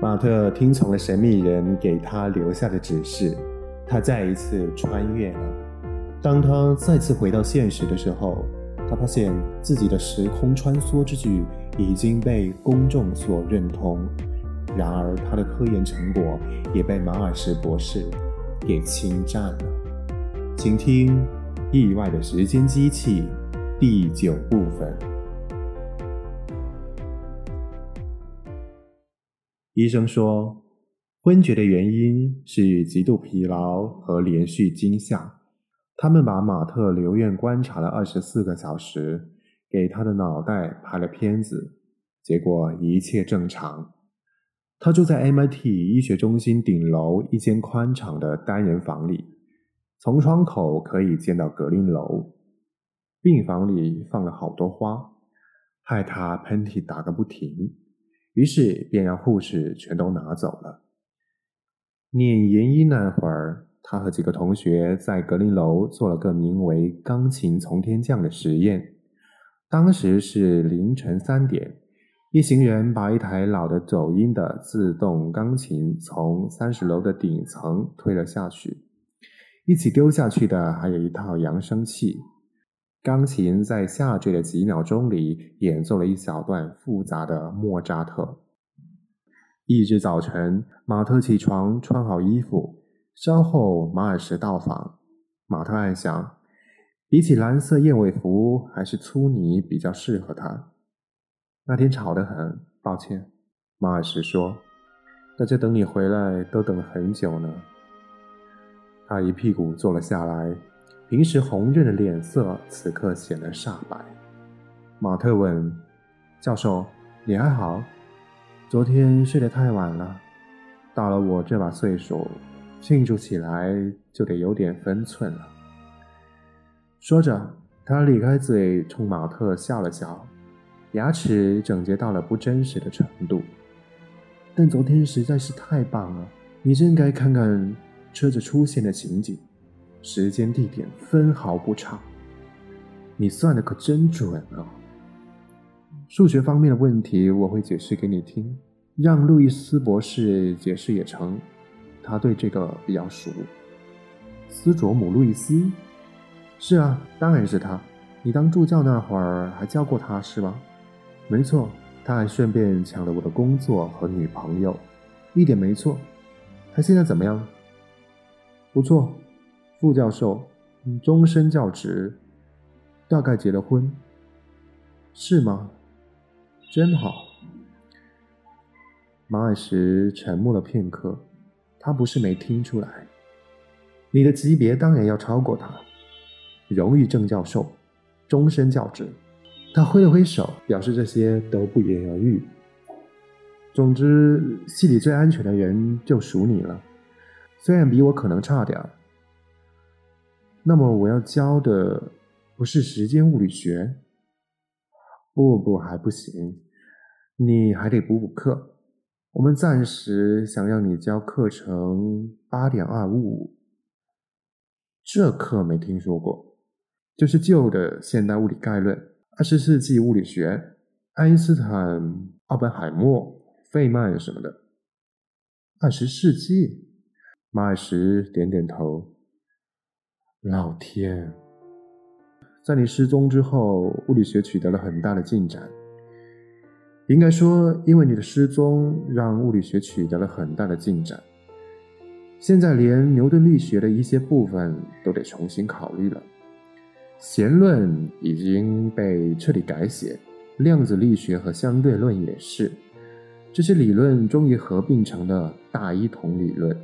马特听从了神秘人给他留下的指示，他再一次穿越了。当他再次回到现实的时候，他发现自己的时空穿梭之举已经被公众所认同。然而，他的科研成果也被马尔什博士给侵占了。请听《意外的时间机器》第九部分。医生说，昏厥的原因是极度疲劳和连续惊吓。他们把马特留院观察了二十四个小时，给他的脑袋拍了片子，结果一切正常。他住在 MIT 医学中心顶楼一间宽敞的单人房里，从窗口可以见到格林楼。病房里放了好多花，害他喷嚏打个不停。于是便让护士全都拿走了。念研一那会儿，他和几个同学在格林楼做了个名为“钢琴从天降”的实验。当时是凌晨三点，一行人把一台老的走音的自动钢琴从三十楼的顶层推了下去，一起丢下去的还有一套扬声器。钢琴在下坠的几秒钟里演奏了一小段复杂的莫扎特。翌日早晨，马特起床，穿好衣服。稍后，马尔什到访。马特暗想，比起蓝色燕尾服，还是粗呢比较适合他。那天吵得很，抱歉。马尔什说：“大家等你回来都等了很久呢。”他一屁股坐了下来。平时红润的脸色此刻显得煞白。马特问：“教授，你还好？昨天睡得太晚了。到了我这把岁数，庆祝起来就得有点分寸了。”说着，他咧开嘴冲马特笑了笑，牙齿整洁到了不真实的程度。但昨天实在是太棒了，你真该看看车子出现的情景。时间地点分毫不差，你算的可真准啊！数学方面的问题我会解释给你听，让路易斯博士解释也成，他对这个比较熟。斯卓姆·路易斯，是啊，当然是他。你当助教那会儿还教过他是吧？没错，他还顺便抢了我的工作和女朋友，一点没错。他现在怎么样？不错。副教授，终身教职，大概结了婚，是吗？真好。马尔什沉默了片刻，他不是没听出来。你的级别当然要超过他，荣誉正教授，终身教职。他挥了挥手，表示这些都不言而喻。总之，系里最安全的人就属你了，虽然比我可能差点儿。那么我要教的不是时间物理学，不不还不行，你还得补补课。我们暂时想让你教课程八点二五五，这课没听说过，就是旧的现代物理概论，二十世纪物理学，爱因斯坦、奥本海默、费曼什么的。二十世纪，马尔什点点头。老天，在你失踪之后，物理学取得了很大的进展。应该说，因为你的失踪，让物理学取得了很大的进展。现在连牛顿力学的一些部分都得重新考虑了。弦论已经被彻底改写，量子力学和相对论也是。这些理论终于合并成了大一统理论。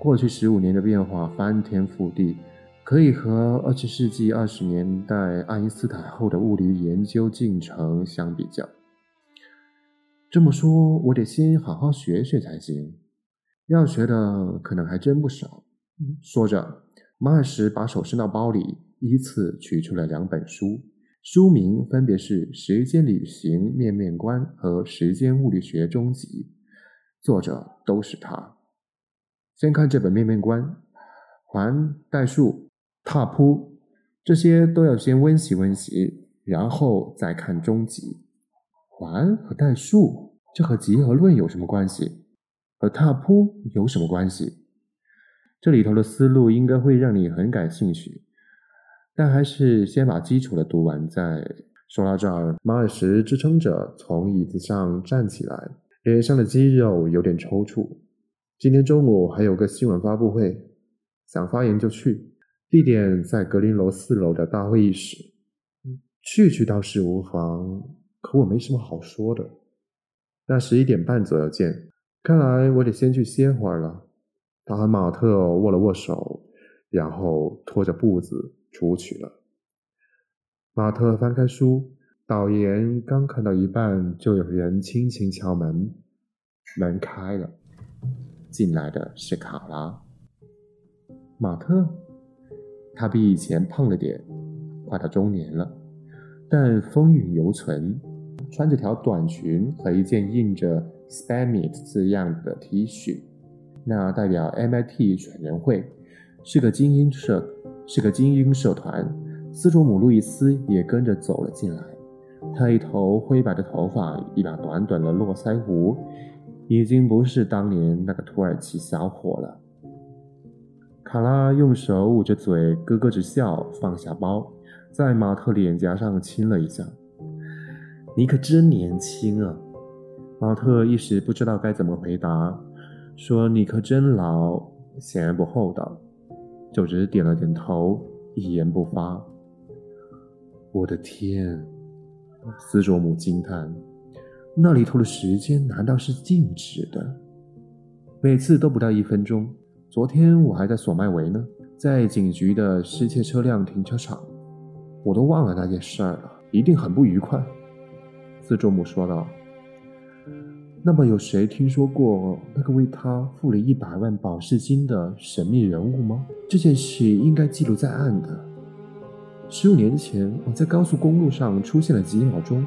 过去十五年的变化翻天覆地。可以和二十世纪二十年代爱因斯坦后的物理研究进程相比较。这么说，我得先好好学学才行。要学的可能还真不少。说着，马尔什把手伸到包里，依次取出了两本书，书名分别是《时间旅行面面观》和《时间物理学终极》，作者都是他。先看这本面面观，环代数。踏扑，这些都要先温习温习，然后再看终极。环和代数，这和集合论有什么关系？和踏扑有什么关系？这里头的思路应该会让你很感兴趣，但还是先把基础的读完再。说到这儿，马尔什支撑着从椅子上站起来，脸上的肌肉有点抽搐。今天中午还有个新闻发布会，想发言就去，地点在格林楼四楼的大会议室。去去倒是无妨，可我没什么好说的。那十一点半左右见。看来我得先去歇会儿了。他和马特握了握手，然后拖着步子出去了。马特翻开书，导言刚看到一半，就有人轻轻敲门，门开了，进来的是卡拉。马特，他比以前胖了点，快到中年了，但风韵犹存，穿着条短裙和一件印着 “Spamit” 字样的 T 恤，那代表 MIT 全人会，是个精英社，是个精英社团。斯卓姆·路易斯也跟着走了进来。他一头灰白的头发，一把短短的络腮胡，已经不是当年那个土耳其小伙了。卡拉用手捂着嘴，咯咯直笑，放下包，在马特脸颊上亲了一下。“你可真年轻啊！”马特一时不知道该怎么回答，说：“你可真老。”显然不厚道，就只点了点头，一言不发。我的天！斯卓姆惊叹：“那里头的时间难道是静止的？每次都不到一分钟。昨天我还在索麦维呢，在警局的失窃车辆停车场，我都忘了那件事儿了，一定很不愉快。”斯卓姆说道。“那么，有谁听说过那个为他付了一百万保释金的神秘人物吗？这件事应该记录在案的。”十五年前，我在高速公路上出现了几秒钟。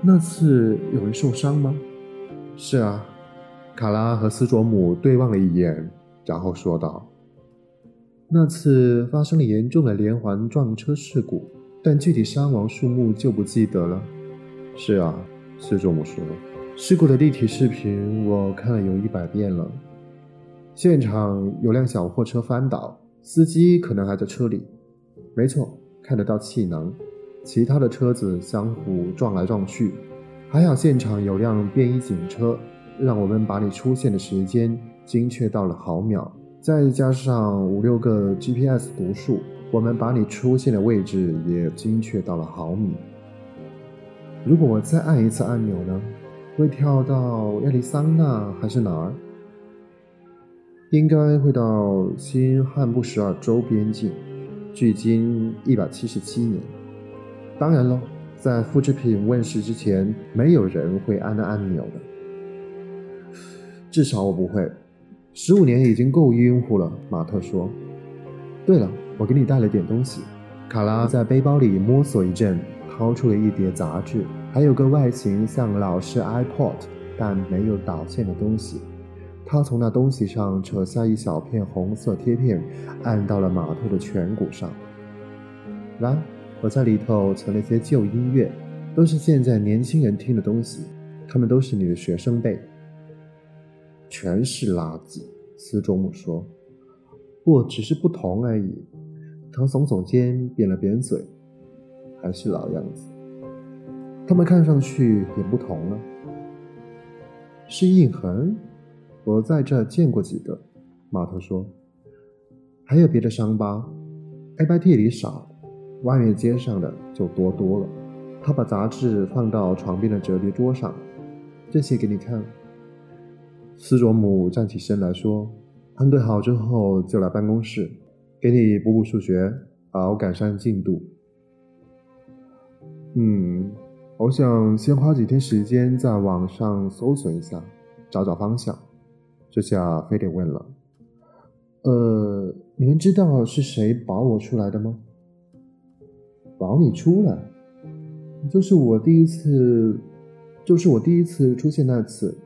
那次有人受伤吗？是啊，卡拉和斯卓姆对望了一眼，然后说道：“那次发生了严重的连环撞车事故，但具体伤亡数目就不记得了。”是啊，斯卓姆说：“事故的立体视频我看了有一百遍了。现场有辆小货车翻倒，司机可能还在车里。没错。”看得到气囊，其他的车子相互撞来撞去，还好现场有辆便衣警车，让我们把你出现的时间精确到了毫秒，再加上五六个 GPS 读数，我们把你出现的位置也精确到了毫米。如果我再按一次按钮呢？会跳到亚利桑那还是哪儿？应该会到新罕布什尔州边境。距今一百七十七年。当然了，在复制品问世之前，没有人会按那按钮的。至少我不会。十五年已经够晕乎了，马特说。对了，我给你带了点东西。卡拉在背包里摸索一阵，掏出了一叠杂志，还有个外形像老式 iPod 但没有导线的东西。他从那东西上扯下一小片红色贴片，按到了马特的颧骨上。来，我在里头存了些旧音乐，都是现在年轻人听的东西，他们都是你的学生辈。全是垃圾，斯卓姆说。不，只是不同而已。他耸耸肩，扁了扁嘴，还是老样子。他们看上去也不同了，是印痕。我在这见过几个，马特说，还有别的伤疤，ABT 里少，外面街上的就多多了。他把杂志放到床边的折叠桌上，这些给你看。斯卓姆站起身来说：“安顿好之后就来办公室，给你补补数学，好赶上进度。”嗯，我想先花几天时间在网上搜索一下，找找方向。这下非得问了，呃，你们知道是谁保我出来的吗？保你出来，就是我第一次，就是我第一次出现那次，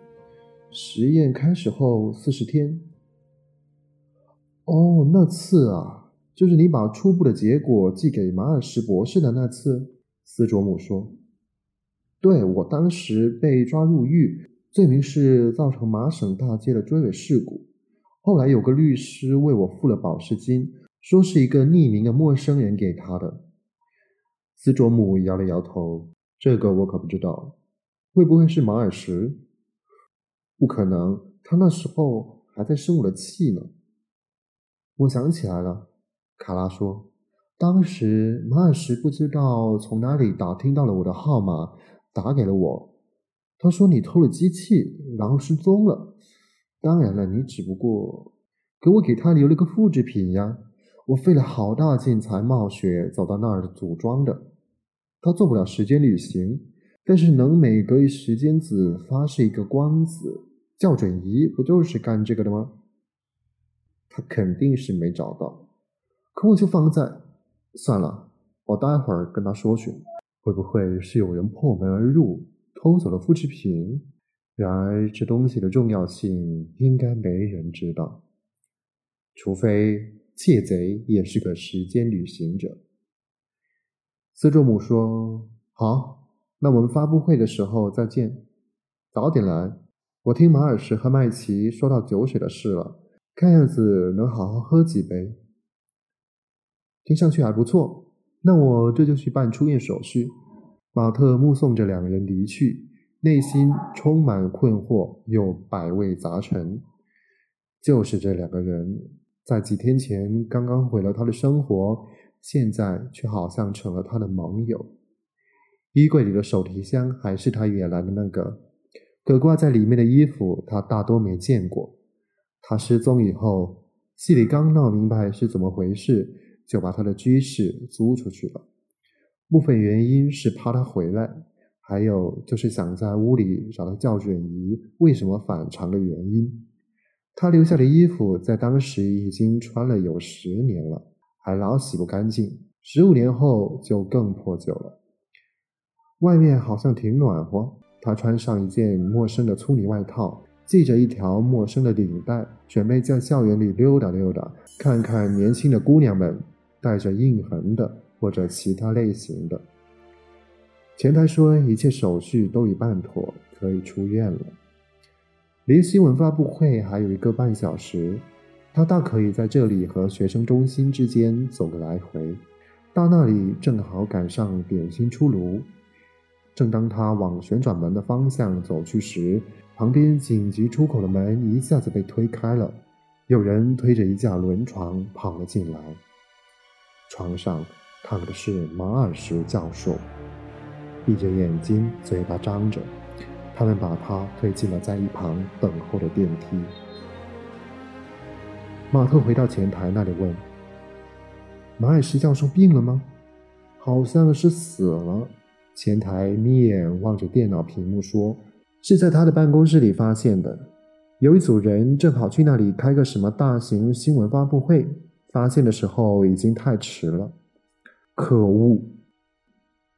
实验开始后四十天。哦，那次啊，就是你把初步的结果寄给马尔什博士的那次。斯卓姆说：“对我当时被抓入狱。”罪名是造成麻省大街的追尾事故。后来有个律师为我付了保释金，说是一个匿名的陌生人给他的。斯卓姆摇了摇头：“这个我可不知道，会不会是马尔什？不可能，他那时候还在生我的气呢。”我想起来了，卡拉说：“当时马尔什不知道从哪里打听到了我的号码，打给了我。他说你偷了机器，然后失踪了。当然了，你只不过给我给他留了个复制品呀。我费了好大劲才冒雪走到那儿组装的。他做不了时间旅行，但是能每隔一时间子发射一个光子校准仪，不就是干这个的吗？”他肯定是没找到，可我就放在算了，我待会儿跟他说去。会不会是有人破门而入，偷走了复制品？然而这东西的重要性应该没人知道，除非窃贼也是个时间旅行者。斯卓姆说：“好，那我们发布会的时候再见，早点来。我听马尔什和麦奇说到酒水的事了。”看样子能好好喝几杯，听上去还不错。那我这就去办出院手续。马特目送着两人离去，内心充满困惑又百味杂陈。就是这两个人，在几天前刚刚毁了他的生活，现在却好像成了他的盟友。衣柜里的手提箱还是他原来的那个，可挂在里面的衣服他大多没见过。他失踪以后，戏里刚闹明白是怎么回事，就把他的居室租出去了。部分原因是怕他回来，还有就是想在屋里找到校准仪为什么反常的原因。他留下的衣服在当时已经穿了有十年了，还老洗不干净，十五年后就更破旧了。外面好像挺暖和，他穿上一件陌生的粗呢外套。系着一条陌生的领带，准备在校园里溜达溜达，看看年轻的姑娘们带着印痕的或者其他类型的。前台说一切手续都已办妥，可以出院了。离新闻发布会还有一个半小时，他大可以在这里和学生中心之间走个来回，到那里正好赶上点心出炉。正当他往旋转门的方向走去时，旁边紧急出口的门一下子被推开了，有人推着一架轮床跑了进来。床上躺的是马尔什教授，闭着眼睛，嘴巴张着。他们把他推进了在一旁等候的电梯。马特回到前台那里问：“马尔什教授病了吗？”“好像是死了。”前台眯眼望着电脑屏幕说。是在他的办公室里发现的。有一组人正好去那里开个什么大型新闻发布会，发现的时候已经太迟了。可恶！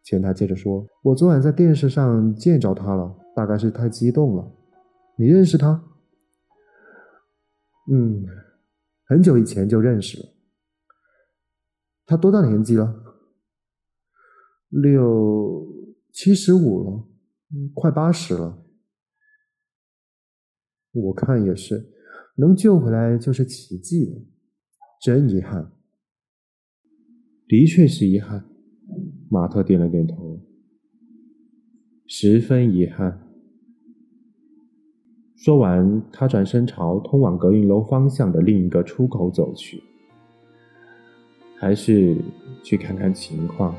前台接着说：“我昨晚在电视上见着他了，大概是太激动了。你认识他？”“嗯，很久以前就认识了。他多大年纪了？六七十五了，快八十了。”我看也是，能救回来就是奇迹了。真遗憾，的确是遗憾。马特点了点头，十分遗憾。说完，他转身朝通往隔音楼方向的另一个出口走去，还是去看看情况。